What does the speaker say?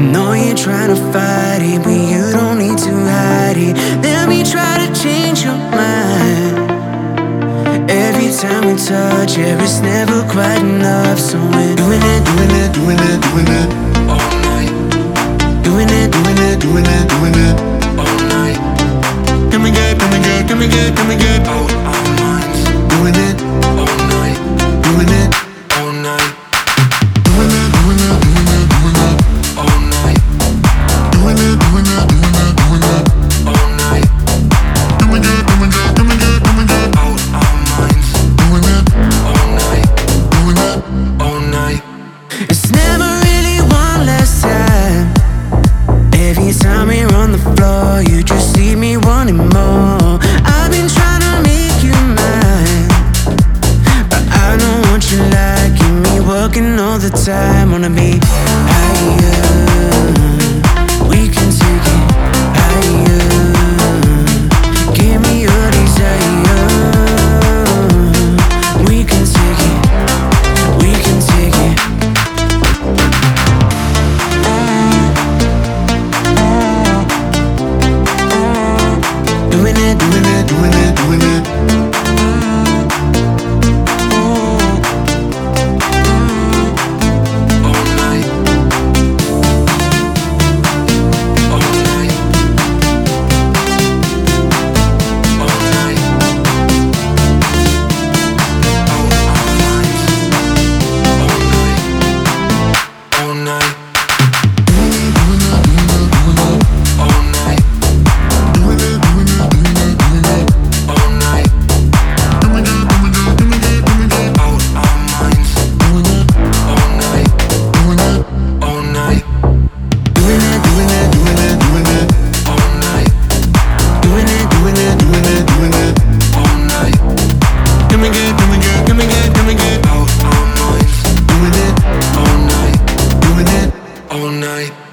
know you're trying to fight it, but you don't need to hide it. Let me try to change your mind. Every time we touch, yeah, it's never quite enough. So we're doing it, doing it, doing it, doing it all night. Doing it, doing it, doing it, doing it all night. Can we get, can we get, can we get, can we get leave me wanting more. I've been trying to make you mine, but I don't want you liking me, working all the time. Wanna be higher night.